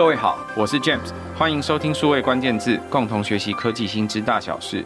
各位好，我是 James，欢迎收听数位关键字，共同学习科技新知大小事。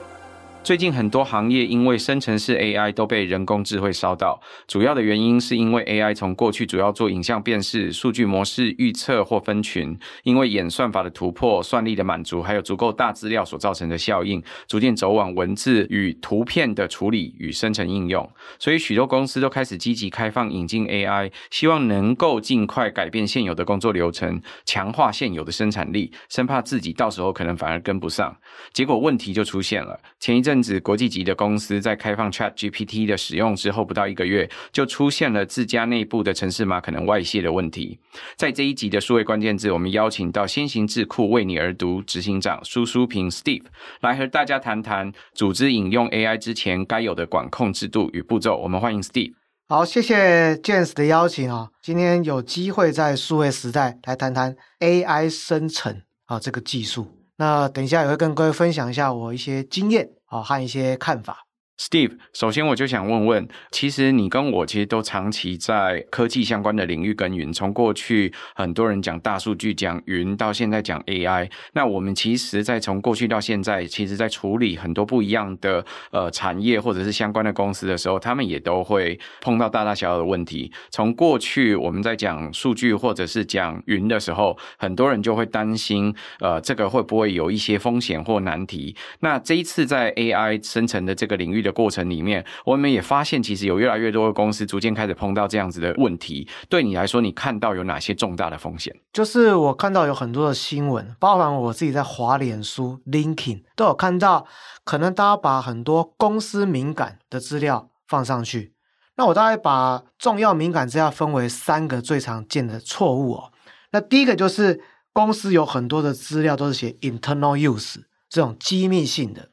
最近很多行业因为生成式 AI 都被人工智慧烧到，主要的原因是因为 AI 从过去主要做影像辨识、数据模式预测或分群，因为演算法的突破、算力的满足，还有足够大资料所造成的效应，逐渐走往文字与图片的处理与生成应用。所以许多公司都开始积极开放引进 AI，希望能够尽快改变现有的工作流程，强化现有的生产力，生怕自己到时候可能反而跟不上。结果问题就出现了，前一阵。甚至国际级的公司在开放 ChatGPT 的使用之后，不到一个月就出现了自家内部的程式码可能外泄的问题。在这一集的数位关键字，我们邀请到先行智库为你而读执行长苏苏平 Steve 来和大家谈谈组织引用 AI 之前该有的管控制度与步骤。我们欢迎 Steve。好，谢谢 James 的邀请啊，今天有机会在数位时代来谈谈 AI 生成啊这个技术。那等一下也会跟各位分享一下我一些经验。啊，和一些看法。Steve，首先我就想问问，其实你跟我其实都长期在科技相关的领域耕耘。从过去很多人讲大数据、讲云，到现在讲 AI，那我们其实，在从过去到现在，其实在处理很多不一样的呃产业或者是相关的公司的时候，他们也都会碰到大大小小的问题。从过去我们在讲数据或者是讲云的时候，很多人就会担心，呃，这个会不会有一些风险或难题？那这一次在 AI 生成的这个领域的过程里面，我们也发现，其实有越来越多的公司逐渐开始碰到这样子的问题。对你来说，你看到有哪些重大的风险？就是我看到有很多的新闻，包含我自己在华脸书、LinkedIn 都有看到，可能大家把很多公司敏感的资料放上去。那我大概把重要敏感资料分为三个最常见的错误哦。那第一个就是公司有很多的资料都是写 internal use 这种机密性的。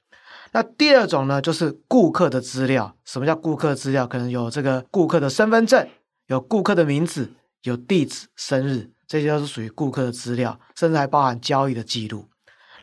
那第二种呢，就是顾客的资料。什么叫顾客资料？可能有这个顾客的身份证，有顾客的名字，有地址、生日，这些都是属于顾客的资料，甚至还包含交易的记录。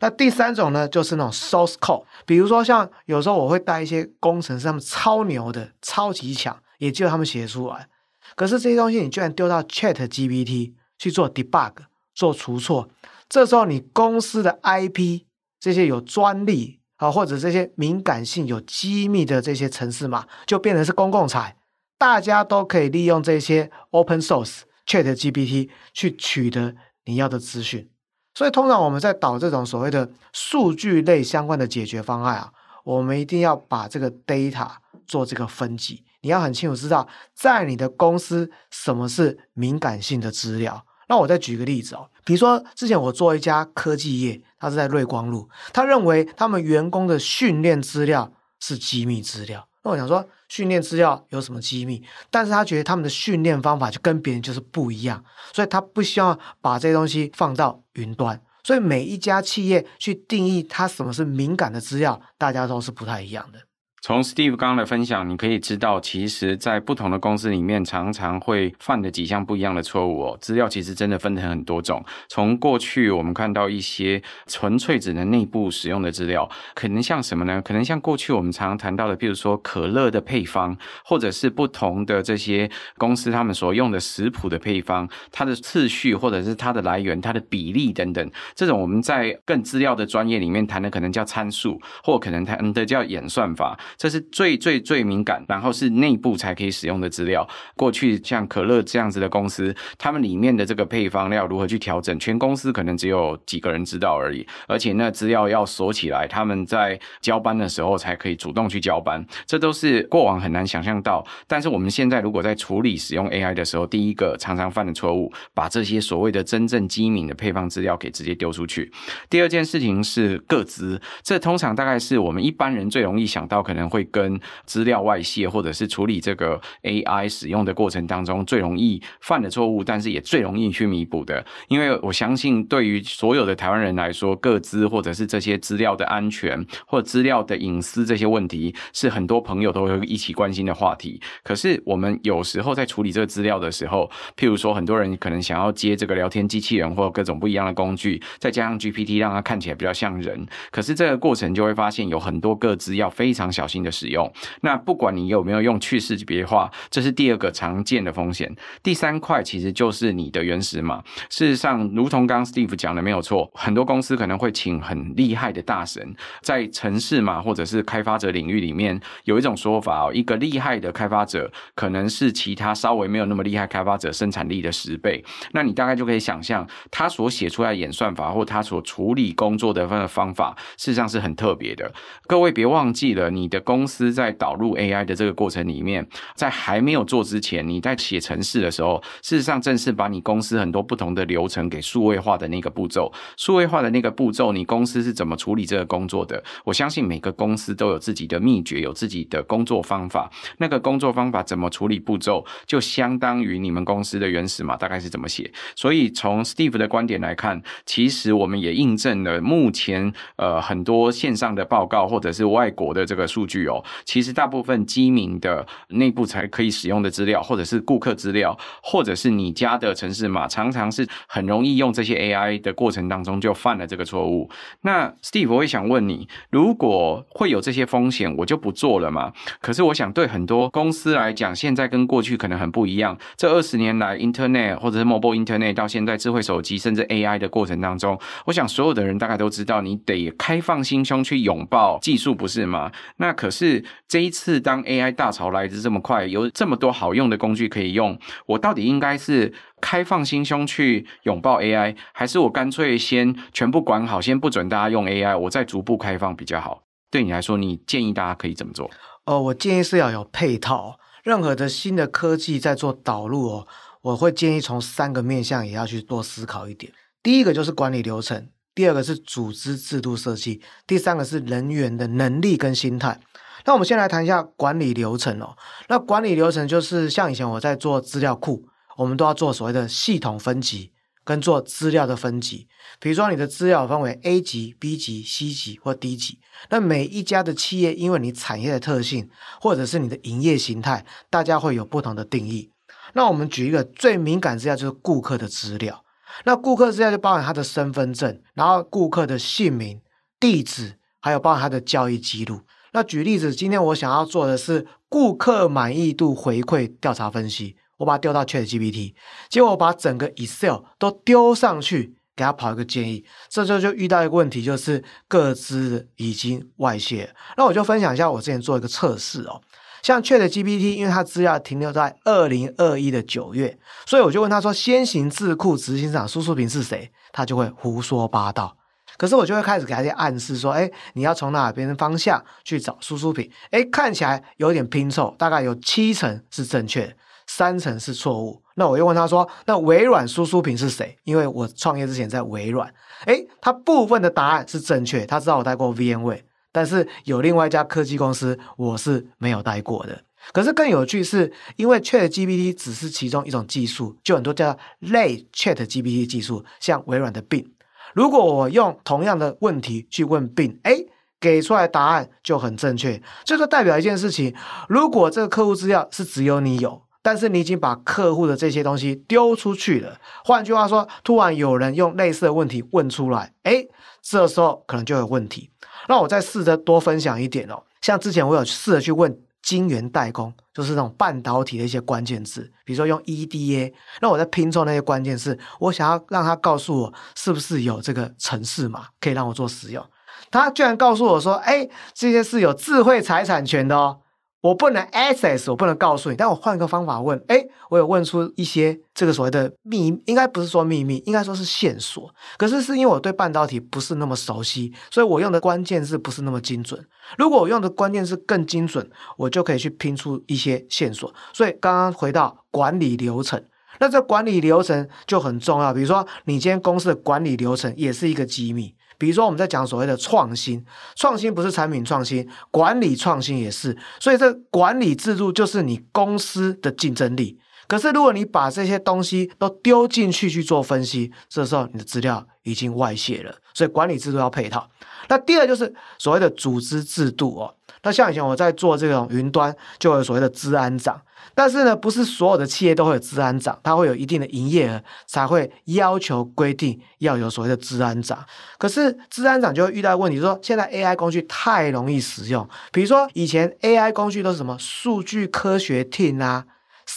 那第三种呢，就是那种 source code，比如说像有时候我会带一些工程师，他们超牛的、超级强，也就他们写出来。可是这些东西你居然丢到 ChatGPT 去做 debug、做除错，这时候你公司的 IP 这些有专利。啊，或者这些敏感性有机密的这些程式码，就变成是公共财，大家都可以利用这些 open source ChatGPT 去取得你要的资讯。所以，通常我们在导这种所谓的数据类相关的解决方案啊，我们一定要把这个 data 做这个分级，你要很清楚知道，在你的公司什么是敏感性的资料。那我再举个例子哦，比如说之前我做一家科技业，他是在瑞光路，他认为他们员工的训练资料是机密资料。那我想说，训练资料有什么机密？但是他觉得他们的训练方法就跟别人就是不一样，所以他不希望把这些东西放到云端。所以每一家企业去定义它什么是敏感的资料，大家都是不太一样的。从 Steve 刚刚的分享，你可以知道，其实，在不同的公司里面，常常会犯的几项不一样的错误哦。资料其实真的分成很多种。从过去我们看到一些纯粹只能内部使用的资料，可能像什么呢？可能像过去我们常常谈到的，比如说可乐的配方，或者是不同的这些公司他们所用的食谱的配方，它的次序，或者是它的来源、它的比例等等，这种我们在更资料的专业里面谈的，可能叫参数，或可能谈的叫演算法。这是最最最敏感，然后是内部才可以使用的资料。过去像可乐这样子的公司，他们里面的这个配方料如何去调整，全公司可能只有几个人知道而已。而且那资料要锁起来，他们在交班的时候才可以主动去交班。这都是过往很难想象到。但是我们现在如果在处理使用 AI 的时候，第一个常常犯的错误，把这些所谓的真正机敏的配方资料给直接丢出去。第二件事情是个资，这通常大概是我们一般人最容易想到可能。可能会跟资料外泄，或者是处理这个 AI 使用的过程当中最容易犯的错误，但是也最容易去弥补的。因为我相信，对于所有的台湾人来说，个资或者是这些资料的安全或资料的隐私这些问题，是很多朋友都会一起关心的话题。可是我们有时候在处理这个资料的时候，譬如说，很多人可能想要接这个聊天机器人或各种不一样的工具，再加上 GPT 让它看起来比较像人，可是这个过程就会发现有很多个资要非常小心的使用。那不管你有没有用去识别化，这是第二个常见的风险。第三块其实就是你的原始码。事实上，如同刚 Steve 讲的没有错，很多公司可能会请很厉害的大神，在城市码或者是开发者领域里面有一种说法哦，一个厉害的开发者可能是其他稍微没有那么厉害开发者生产力的十倍。那你大概就可以想象，他所写出来演算法或他所处理工作的方法，事实上是很特别的。各位别忘记了，你的公司在导入 AI 的这个过程里面，在还没有做之前，你在写程式的时候，事实上正是把你公司很多不同的流程给数位化的那个步骤。数位化的那个步骤，你公司是怎么处理这个工作的？我相信每个公司都有自己的秘诀，有自己的工作方法。那个工作方法怎么处理步骤，就相当于你们公司的原始码大概是怎么写。所以从 Steve 的观点来看，其实我们也印证了目前呃很多线上的报告或者是外国的这个数据哦，其实大部分机敏的内部才可以使用的资料，或者是顾客资料，或者是你家的城市码，常常是很容易用这些 AI 的过程当中就犯了这个错误。那 Steve，我也想问你，如果会有这些风险，我就不做了嘛？可是我想对很多公司来讲，现在跟过去可能很不一样。这二十年来，Internet 或者是 Mobile Internet 到现在智慧手机甚至 AI 的过程当中，我想所有的人大概都知道，你得开放心胸去拥抱技术，不是吗？那可是这一次当 AI 大潮来得这么快，有这么多好用的工具可以用，我到底应该是开放心胸去拥抱 AI，还是我干脆先全部管好，先不准大家用 AI，我再逐步开放比较好？对你来说，你建议大家可以怎么做？哦，我建议是要有配套，任何的新的科技在做导入哦，我会建议从三个面向也要去多思考一点。第一个就是管理流程，第二个是组织制度设计，第三个是人员的能力跟心态。那我们先来谈一下管理流程哦。那管理流程就是像以前我在做资料库，我们都要做所谓的系统分级。跟做资料的分级，比如说你的资料分为 A 级、B 级、C 级或 D 级，那每一家的企业因为你产业的特性或者是你的营业形态，大家会有不同的定义。那我们举一个最敏感资料就是顾客的资料，那顾客资料就包含他的身份证，然后顾客的姓名、地址，还有包含他的交易记录。那举例子，今天我想要做的是顾客满意度回馈调查分析。我把它丢到 ChatGPT，结果我把整个 Excel 都丢上去，给他跑一个建议，这就就遇到一个问题，就是各自已经外泄。那我就分享一下我之前做一个测试哦，像 ChatGPT，因为它资料停留在二零二一的九月，所以我就问他说，先行智库执行长苏苏平是谁？他就会胡说八道。可是我就会开始给他一些暗示，说，哎，你要从哪边方向去找苏苏平？哎，看起来有点拼凑，大概有七成是正确。三成是错误，那我又问他说：“那微软苏苏平是谁？”因为我创业之前在微软，诶，他部分的答案是正确，他知道我待过 VMware，但是有另外一家科技公司我是没有待过的。可是更有趣是，因为 ChatGPT 只是其中一种技术，就很多叫类 ChatGPT 技术，像微软的 Bing。如果我用同样的问题去问 Bing，诶，给出来答案就很正确，这就代表一件事情：如果这个客户资料是只有你有。但是你已经把客户的这些东西丢出去了。换句话说，突然有人用类似的问题问出来，诶，这时候可能就有问题。那我再试着多分享一点哦。像之前我有试着去问晶圆代工，就是那种半导体的一些关键字，比如说用 EDA。那我在拼凑那些关键字，我想要让他告诉我是不是有这个程式码可以让我做使用。他居然告诉我说，哎，这些是有智慧财产权的哦。我不能 access，我不能告诉你，但我换一个方法问，诶，我有问出一些这个所谓的秘，应该不是说秘密，应该说是线索。可是是因为我对半导体不是那么熟悉，所以我用的关键字不是那么精准。如果我用的关键字更精准，我就可以去拼出一些线索。所以刚刚回到管理流程，那这管理流程就很重要。比如说，你今天公司的管理流程也是一个机密。比如说，我们在讲所谓的创新，创新不是产品创新，管理创新也是。所以，这管理制度就是你公司的竞争力。可是，如果你把这些东西都丢进去去做分析，这时候你的资料已经外泄了。所以，管理制度要配套。那第二就是所谓的组织制度哦。那像以前我在做这种云端，就有所谓的资安长。但是呢，不是所有的企业都会有治安长，它会有一定的营业额才会要求规定要有所谓的治安长。可是治安长就会遇到问题，说现在 AI 工具太容易使用，比如说以前 AI 工具都是什么数据科学 team 啊。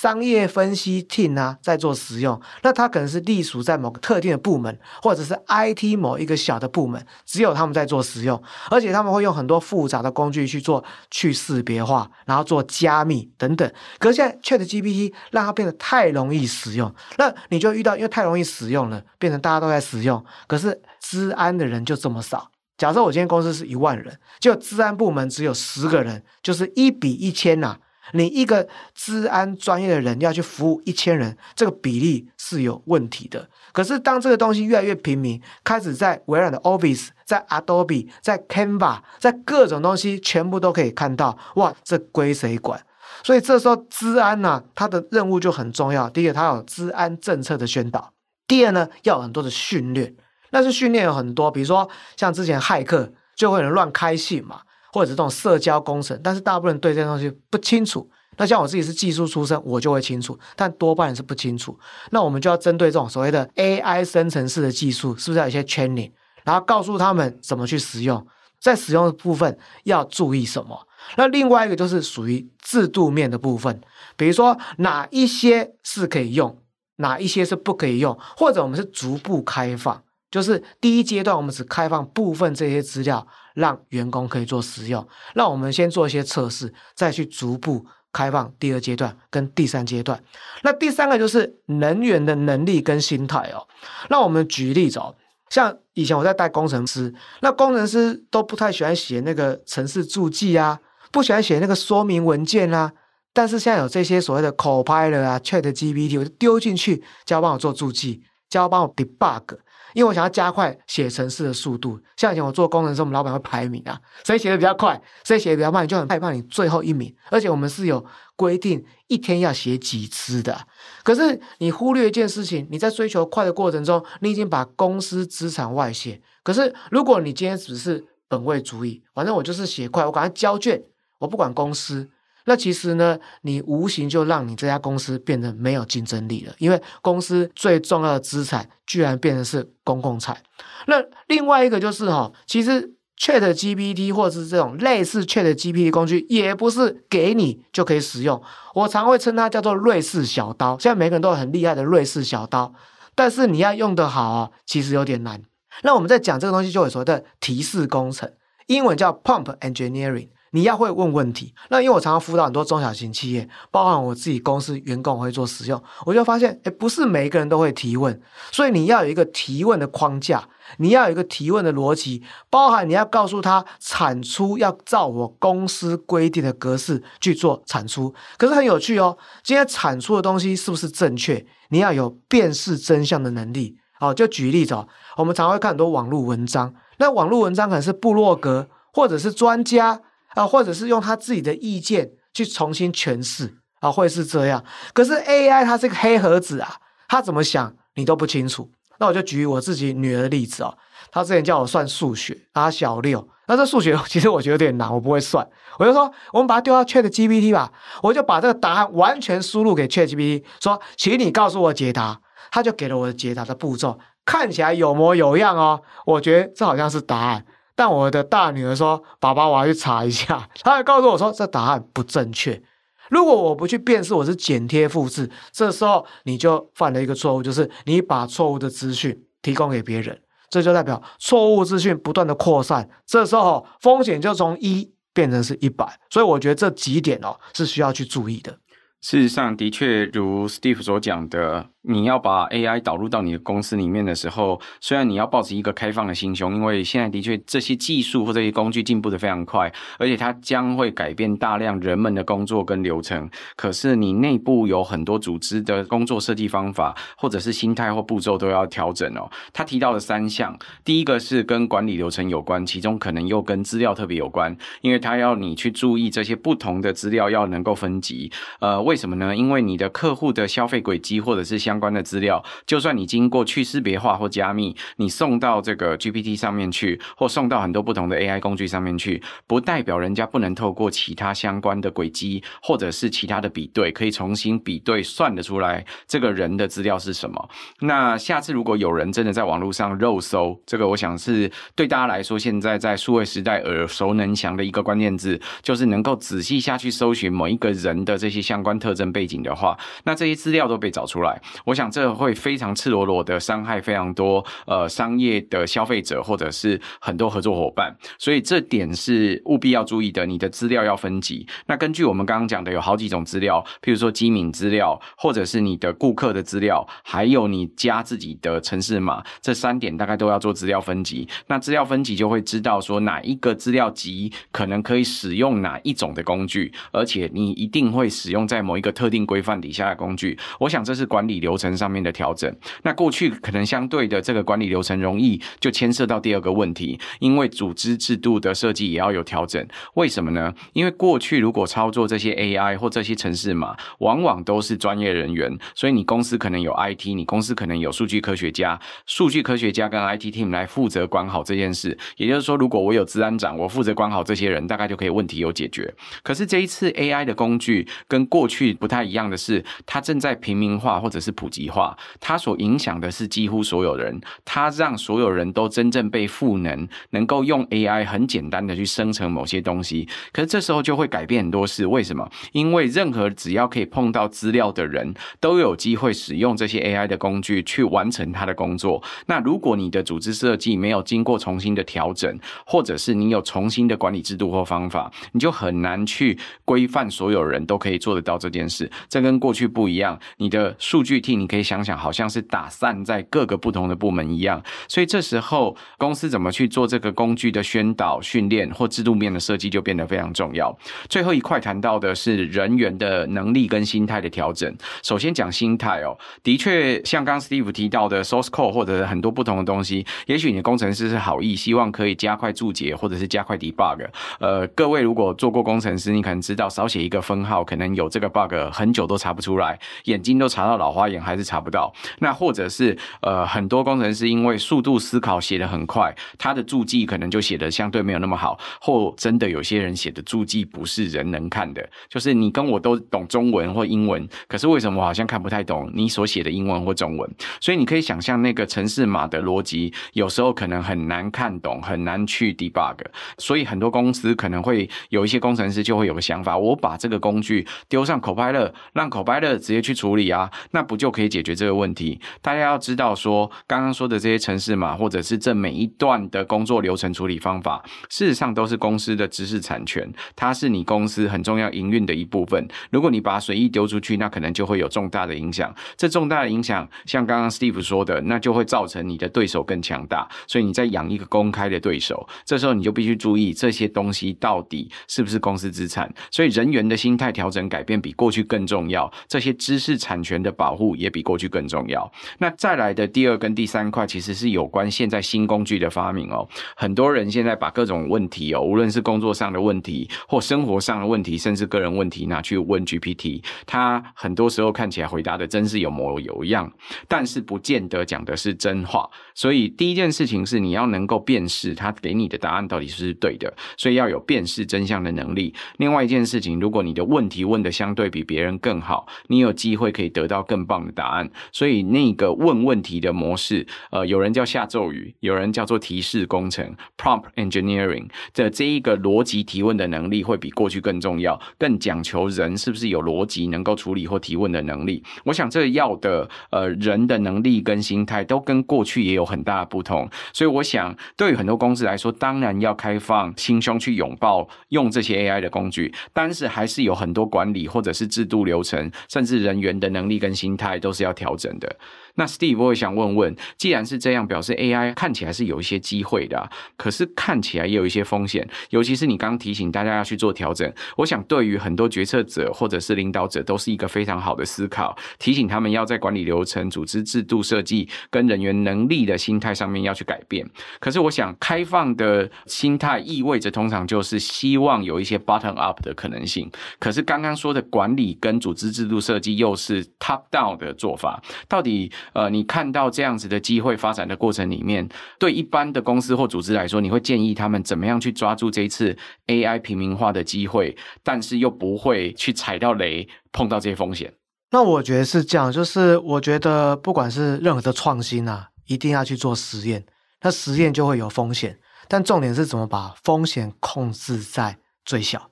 商业分析 team 啊，在做使用，那它可能是隶属在某个特定的部门，或者是 IT 某一个小的部门，只有他们在做使用，而且他们会用很多复杂的工具去做去识别化，然后做加密等等。可是现在 ChatGPT 让它变得太容易使用，那你就遇到，因为太容易使用了，变成大家都在使用，可是资安的人就这么少。假设我今天公司是一万人，就资安部门只有十个人，就是一比一千呐。你一个治安专业的人要去服务一千人，这个比例是有问题的。可是当这个东西越来越平民，开始在微软的 Office、在 Adobe、在 Canva、在各种东西全部都可以看到，哇，这归谁管？所以这时候治安呢、啊，它的任务就很重要。第一个，它有治安政策的宣导；第二呢，要有很多的训练。那是训练有很多，比如说像之前骇客就会有人乱开信嘛。或者是这种社交工程，但是大部分人对这些东西不清楚。那像我自己是技术出身，我就会清楚，但多半是不清楚。那我们就要针对这种所谓的 AI 生成式的技术，是不是要有一些 training，然后告诉他们怎么去使用，在使用的部分要注意什么？那另外一个就是属于制度面的部分，比如说哪一些是可以用，哪一些是不可以用，或者我们是逐步开放，就是第一阶段我们只开放部分这些资料。让员工可以做使用，那我们先做一些测试，再去逐步开放第二阶段跟第三阶段。那第三个就是人员的能力跟心态哦。那我们举例子哦，像以前我在带工程师，那工程师都不太喜欢写那个程式注记啊，不喜欢写那个说明文件啊。但是现在有这些所谓的 Copilot 啊、ChatGPT，我就丢进去，叫帮我做注记，叫帮我 debug。因为我想要加快写程式的速度，像以前我做工程师，我们老板会排名啊，谁写的比较快，谁写的比较慢，你就很害怕你最后一名。而且我们是有规定一天要写几次的。可是你忽略一件事情，你在追求快的过程中，你已经把公司资产外泄。可是如果你今天只是本位主义，反正我就是写快，我赶快交卷，我不管公司。那其实呢，你无形就让你这家公司变得没有竞争力了，因为公司最重要的资产居然变成是公共财。那另外一个就是哈，其实 ChatGPT 或者是这种类似 ChatGPT 工具，也不是给你就可以使用。我常会称它叫做瑞士小刀。现在每个人都有很厉害的瑞士小刀，但是你要用得好啊，其实有点难。那我们在讲这个东西，就会说的提示工程，英文叫 Pump Engineering。你要会问问题，那因为我常常辅导很多中小型企业，包含我自己公司员工会做使用，我就发现，诶，不是每一个人都会提问，所以你要有一个提问的框架，你要有一个提问的逻辑，包含你要告诉他产出要照我公司规定的格式去做产出。可是很有趣哦，今天产出的东西是不是正确？你要有辨识真相的能力。好，就举例子哦，我们常会看很多网络文章，那网络文章可能是部落格或者是专家。啊，或者是用他自己的意见去重新诠释啊，会是这样。可是 AI 它是个黑盒子啊，他怎么想你都不清楚。那我就举我自己女儿的例子哦，她之前叫我算数学，她小六，那这数学 其实我觉得有点难，我不会算。我就说我们把它丢到 ChatGPT 吧，我就把这个答案完全输入给 ChatGPT，说，请你告诉我解答。他就给了我的解答的步骤，看起来有模有样哦，我觉得这好像是答案。但我的大女儿说：“爸爸，我要去查一下。”她还告诉我说：“这答案不正确。”如果我不去辨识，我是剪贴复制，这时候你就犯了一个错误，就是你把错误的资讯提供给别人，这就代表错误资讯不断的扩散，这时候风险就从一变成是一百。所以我觉得这几点哦是需要去注意的。事实上，的确如 Steve 所讲的。你要把 AI 导入到你的公司里面的时候，虽然你要抱持一个开放的心胸，因为现在的确这些技术或这些工具进步得非常快，而且它将会改变大量人们的工作跟流程。可是你内部有很多组织的工作设计方法，或者是心态或步骤都要调整哦。他提到了三项，第一个是跟管理流程有关，其中可能又跟资料特别有关，因为他要你去注意这些不同的资料要能够分级。呃，为什么呢？因为你的客户的消费轨迹或者是相相关的资料，就算你经过去识别化或加密，你送到这个 GPT 上面去，或送到很多不同的 AI 工具上面去，不代表人家不能透过其他相关的轨迹或者是其他的比对，可以重新比对算得出来这个人的资料是什么。那下次如果有人真的在网络上肉搜，这个我想是对大家来说现在在数位时代耳熟能详的一个关键字，就是能够仔细下去搜寻某一个人的这些相关特征背景的话，那这些资料都被找出来，我想这会非常赤裸裸的伤害非常多呃商业的消费者或者是很多合作伙伴，所以这点是务必要注意的。你的资料要分级。那根据我们刚刚讲的，有好几种资料，譬如说机敏资料，或者是你的顾客的资料，还有你加自己的城市码，这三点大概都要做资料分级。那资料分级就会知道说哪一个资料集可能可以使用哪一种的工具，而且你一定会使用在某一个特定规范底下的工具。我想这是管理流流程上面的调整。那过去可能相对的这个管理流程容易，就牵涉到第二个问题，因为组织制度的设计也要有调整。为什么呢？因为过去如果操作这些 AI 或这些程式码，往往都是专业人员，所以你公司可能有 IT，你公司可能有数据科学家，数据科学家跟 IT team 来负责管好这件事。也就是说，如果我有资安长，我负责管好这些人，大概就可以问题有解决。可是这一次 AI 的工具跟过去不太一样的是，它正在平民化或者是普及化，它所影响的是几乎所有人，它让所有人都真正被赋能，能够用 AI 很简单的去生成某些东西。可是这时候就会改变很多事，为什么？因为任何只要可以碰到资料的人都有机会使用这些 AI 的工具去完成他的工作。那如果你的组织设计没有经过重新的调整，或者是你有重新的管理制度或方法，你就很难去规范所有人都可以做得到这件事。这跟过去不一样。你的数据你可以想想，好像是打散在各个不同的部门一样。所以这时候公司怎么去做这个工具的宣导、训练或制度面的设计，就变得非常重要。最后一块谈到的是人员的能力跟心态的调整。首先讲心态哦，的确像刚 Steve 提到的 source code 或者很多不同的东西，也许你的工程师是好意，希望可以加快注解或者是加快 debug。呃，各位如果做过工程师，你可能知道少写一个分号，可能有这个 bug 很久都查不出来，眼睛都查到老花眼还是查不到。那或者是呃很多工程师因为速度思考写得很快，他的注记可能就写得相对没有那么好，或真的有些人写的注记不是人能看的，就是你跟我都懂中文或英文，可是为什么我好像看不太懂你所写的英文或中文？所以你可以想象那个程式码的逻辑，有时候可能很难看懂，很难去 debug。所以很多公司可能会有一些工程师就会有个想法：我把这个工具丢上 Copilot，让 Copilot 直接去处理啊，那不就可以解决这个问题？大家要知道说，刚刚说的这些城市码，或者是这每一段的工作流程处理方法，事实上都是公司的知识产权，它是你公司很重要营运的一部分。如果你把它随意丢出去，那可能就会有重大的影响。这重大的影响，像刚刚 Steve 说的，那就会造成你的对手更强大。所以你在养一个公开的对手，这时候你就必须注意这些东西到底是不是公司资产。所以人员的心态调整改变比过去更重要，这些知识产权的保护也比过去更重要。那再来的第二跟第三块，其实是有关现在新工具的发明哦。很多人现在把各种问题哦，无论是工作上的问题或生活上的问题，甚至个人问题拿去问 GPT，他很多时候看起来回答的真是有模有样，但是不见得讲的是真话。所以第一件事情是你要能够辨识他给你的答案到底是不是对的，所以要有辨识真相的能力。另外一件事情，如果你的问题问的相对比别人更好，你有机会可以得到更棒的答案。所以那个问问题的模式，呃，有人叫下咒语，有人叫做提示工程 （prompt engineering） 的这一个逻辑提问的能力会比过去更重要，更讲求人是不是有逻辑，能够处理或提问的能力。我想这要的呃人的能力跟心态都跟过去也有很大的不同。所以我想，对于很多公司来说，当然要开放心胸去拥抱用这些 AI 的工具，但是还是有很多管理或者是制度流程，甚至人员的能力跟心态都是要调整的。那 Steve 我也想问问，既然是这样，表示 AI 看起来是有一些机会的，可是看起来也有一些风险，尤其是你刚刚提醒大家要去做调整。我想对于很多决策者或者是领导者都是一个非常好的思考，提醒他们要在管理流程、组织制度设计跟人员能力的心态上面要去改变。可是我想，开放的心态意味着通常就是希望有一些 bottom up 的可能性。可是刚刚说的管理跟组织制度设计又是 top down 的做法，到底？呃，你看到这样子的机会发展的过程里面，对一般的公司或组织来说，你会建议他们怎么样去抓住这一次 AI 平民化的机会，但是又不会去踩到雷，碰到这些风险？那我觉得是这样，就是我觉得不管是任何的创新啊，一定要去做实验，那实验就会有风险，但重点是怎么把风险控制在最小。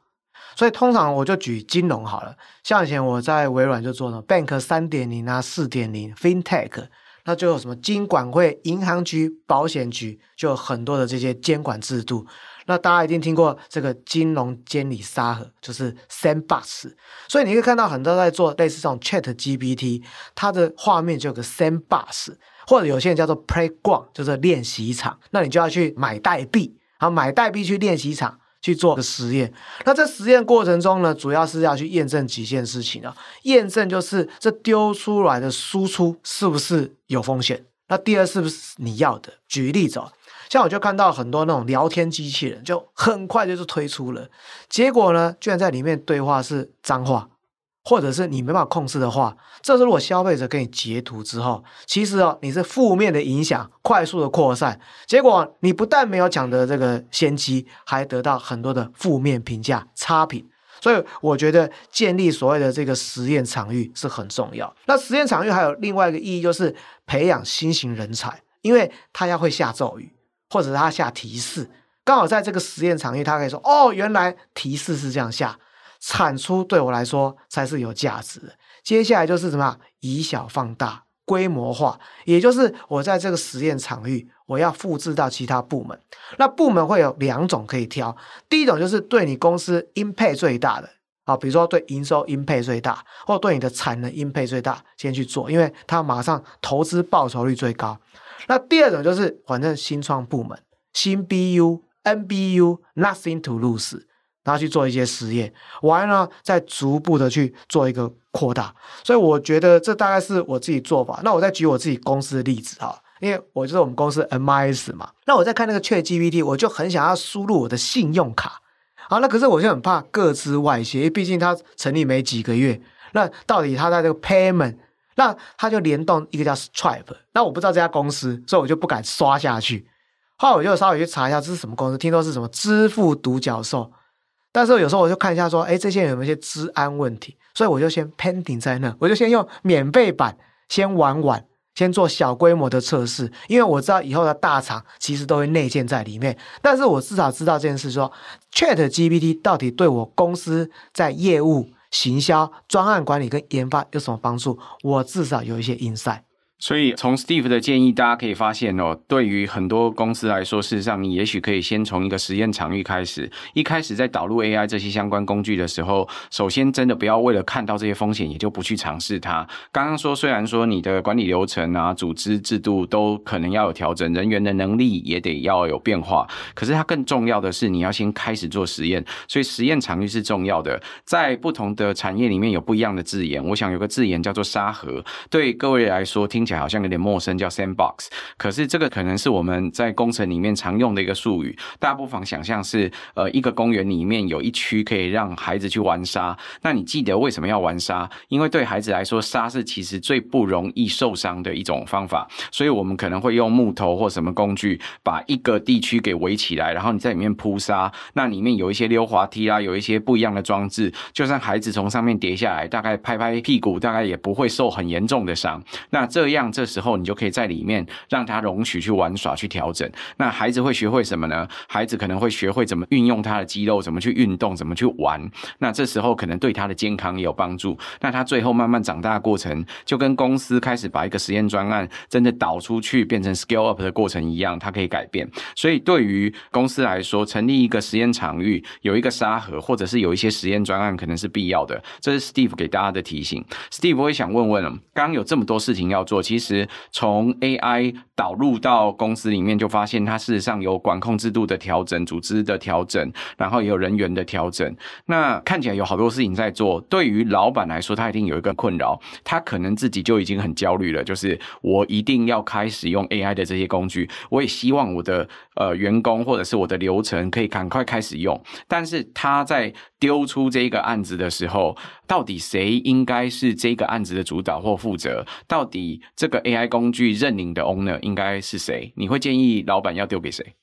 所以通常我就举金融好了，像以前我在微软就做了 Bank 三点零啊、四点零 FinTech，那就有什么金管会、银行局、保险局，就有很多的这些监管制度。那大家一定听过这个金融监理沙盒，就是 Sandbox。所以你可以看到很多在做类似这种 ChatGPT，它的画面就有个 Sandbox，或者有些人叫做 Playground，就是练习场。那你就要去买代币，好买代币去练习场。去做个实验，那在实验过程中呢，主要是要去验证几件事情啊。验证就是这丢出来的输出是不是有风险？那第二是不是你要的？举例子哦，像我就看到很多那种聊天机器人，就很快就是推出了，结果呢，居然在里面对话是脏话。或者是你没办法控制的话，这时候如果消费者给你截图之后，其实哦，你是负面的影响，快速的扩散，结果你不但没有抢得这个先机，还得到很多的负面评价、差评。所以我觉得建立所谓的这个实验场域是很重要。那实验场域还有另外一个意义，就是培养新型人才，因为他要会下咒语，或者他下提示，刚好在这个实验场域，他可以说：“哦，原来提示是这样下。”产出对我来说才是有价值的。接下来就是什么？以小放大，规模化，也就是我在这个实验场域，我要复制到其他部门。那部门会有两种可以挑，第一种就是对你公司 impact 最大的，啊，比如说对营收 impact 最大，或对你的产能 impact 最大，先去做，因为它马上投资报酬率最高。那第二种就是反正新创部门，新 BU、NBU，nothing to lose。然后去做一些实验，完了再逐步的去做一个扩大，所以我觉得这大概是我自己做法。那我再举我自己公司的例子哈，因为我就是我们公司 MIS 嘛。那我在看那个 ChatGPT，我就很想要输入我的信用卡，好，那可是我就很怕各自外泄，因为毕竟它成立没几个月。那到底它在这个 payment，那它就联动一个叫 Stripe，那我不知道这家公司，所以我就不敢刷下去。后来我就稍微去查一下这是什么公司，听说是什么支付独角兽。但是有时候我就看一下说，哎，这些有没有一些治安问题？所以我就先 pending 在那，我就先用免费版先玩玩，先做小规模的测试，因为我知道以后的大厂其实都会内建在里面。但是我至少知道这件事，说 ChatGPT 到底对我公司在业务、行销、专案管理跟研发有什么帮助？我至少有一些 insight。所以从 Steve 的建议，大家可以发现哦，对于很多公司来说，事实上你也许可以先从一个实验场域开始。一开始在导入 AI 这些相关工具的时候，首先真的不要为了看到这些风险，也就不去尝试它。刚刚说，虽然说你的管理流程啊、组织制度都可能要有调整，人员的能力也得要有变化，可是它更重要的是，你要先开始做实验。所以实验场域是重要的。在不同的产业里面有不一样的字眼，我想有个字眼叫做沙盒，对各位来说听。好像有点陌生，叫 sandbox。可是这个可能是我们在工程里面常用的一个术语。大家不妨想象是，呃，一个公园里面有一区可以让孩子去玩沙。那你记得为什么要玩沙？因为对孩子来说，沙是其实最不容易受伤的一种方法。所以我们可能会用木头或什么工具，把一个地区给围起来，然后你在里面铺沙。那里面有一些溜滑梯啊，有一些不一样的装置，就算孩子从上面跌下来，大概拍拍屁股，大概也不会受很严重的伤。那这样。这时候你就可以在里面让他容许去玩耍、去调整。那孩子会学会什么呢？孩子可能会学会怎么运用他的肌肉，怎么去运动，怎么去玩。那这时候可能对他的健康也有帮助。那他最后慢慢长大的过程，就跟公司开始把一个实验专案真的导出去，变成 scale up 的过程一样，它可以改变。所以对于公司来说，成立一个实验场域，有一个沙盒，或者是有一些实验专案，可能是必要的。这是 Steve 给大家的提醒。Steve，我也想问问，刚刚有这么多事情要做。其实从 AI 导入到公司里面，就发现它事实上有管控制度的调整、组织的调整，然后也有人员的调整。那看起来有好多事情在做。对于老板来说，他一定有一个困扰，他可能自己就已经很焦虑了，就是我一定要开始用 AI 的这些工具，我也希望我的呃员工或者是我的流程可以赶快开始用。但是他在丢出这个案子的时候，到底谁应该是这个案子的主导或负责？到底这个 AI 工具认领的 owner 应该是谁？你会建议老板要丢给谁？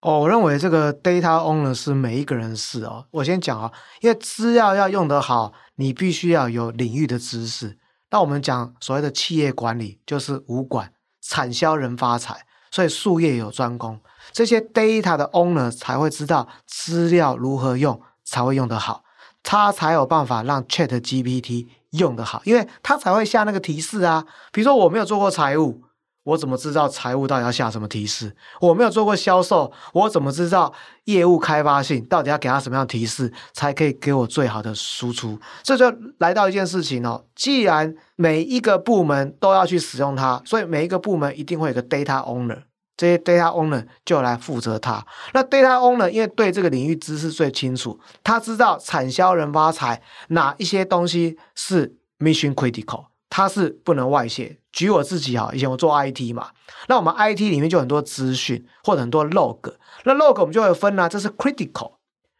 哦，我认为这个 data owner 是每一个人事哦。我先讲啊，因为资料要用得好，你必须要有领域的知识。那我们讲所谓的企业管理，就是五管，产销人发财，所以术业有专攻。这些 data 的 owner 才会知道资料如何用，才会用得好。他才有办法让 Chat GPT 用得好，因为他才会下那个提示啊。比如说我没有做过财务，我怎么知道财务到底要下什么提示？我没有做过销售，我怎么知道业务开发性到底要给他什么样的提示，才可以给我最好的输出？这就来到一件事情哦，既然每一个部门都要去使用它，所以每一个部门一定会有个 Data Owner。这些 data owner 就来负责它。那 data owner 因为对这个领域知识最清楚，他知道产销人发财哪一些东西是 mission critical，它是不能外泄。举我自己哈，以前我做 IT 嘛，那我们 IT 里面就很多资讯或者很多 log，那 log 我们就会分啊，这是 critical，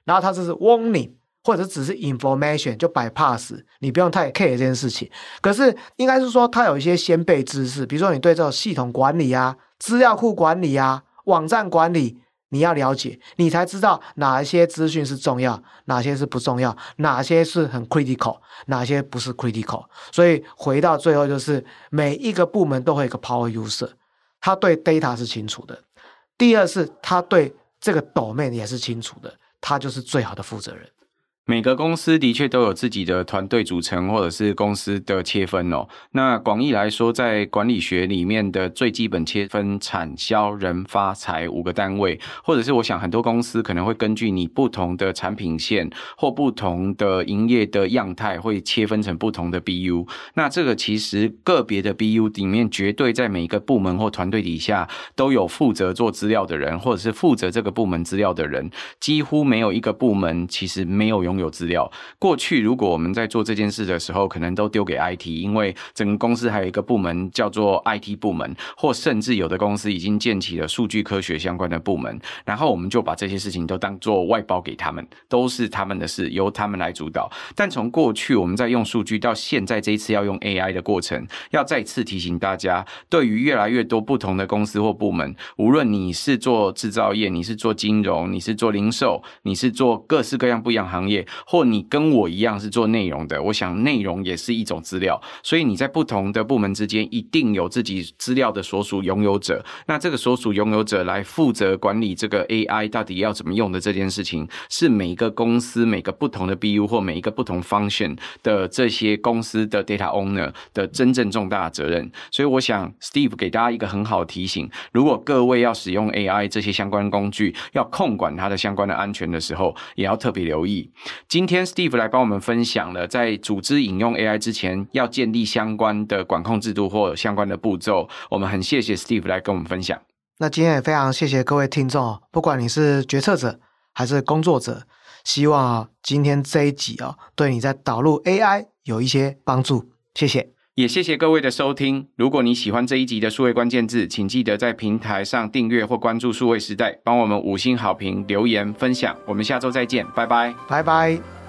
然后它这是 warning，或者只是 information 就 bypass，你不用太 care 这件事情。可是应该是说它有一些先备知识，比如说你对这种系统管理啊。资料库管理啊，网站管理，你要了解，你才知道哪一些资讯是重要，哪些是不重要，哪些是很 critical，哪些不是 critical。所以回到最后，就是每一个部门都会有一个 power user，他对 data 是清楚的。第二是他对这个 domain 也是清楚的，他就是最好的负责人。每个公司的确都有自己的团队组成，或者是公司的切分哦。那广义来说，在管理学里面的最基本切分产销人发财五个单位，或者是我想很多公司可能会根据你不同的产品线或不同的营业的样态，会切分成不同的 BU。那这个其实个别的 BU 里面，绝对在每一个部门或团队底下都有负责做资料的人，或者是负责这个部门资料的人，几乎没有一个部门其实没有用。拥有资料，过去如果我们在做这件事的时候，可能都丢给 IT，因为整个公司还有一个部门叫做 IT 部门，或甚至有的公司已经建起了数据科学相关的部门，然后我们就把这些事情都当做外包给他们，都是他们的事，由他们来主导。但从过去我们在用数据到现在这一次要用 AI 的过程，要再次提醒大家，对于越来越多不同的公司或部门，无论你是做制造业，你是做金融，你是做零售，你是做各式各样不一样行业。或你跟我一样是做内容的，我想内容也是一种资料，所以你在不同的部门之间一定有自己资料的所属拥有者。那这个所属拥有者来负责管理这个 AI 到底要怎么用的这件事情，是每一个公司每个不同的 BU 或每一个不同 function 的这些公司的 data owner 的真正重大的责任。所以我想 Steve 给大家一个很好的提醒：如果各位要使用 AI 这些相关工具，要控管它的相关的安全的时候，也要特别留意。今天 Steve 来帮我们分享了，在组织引用 AI 之前，要建立相关的管控制度或相关的步骤。我们很谢谢 Steve 来跟我们分享。那今天也非常谢谢各位听众，不管你是决策者还是工作者，希望今天这一集啊，对你在导入 AI 有一些帮助。谢谢。也谢谢各位的收听。如果你喜欢这一集的数位关键字，请记得在平台上订阅或关注数位时代，帮我们五星好评、留言分享。我们下周再见，拜拜，拜拜。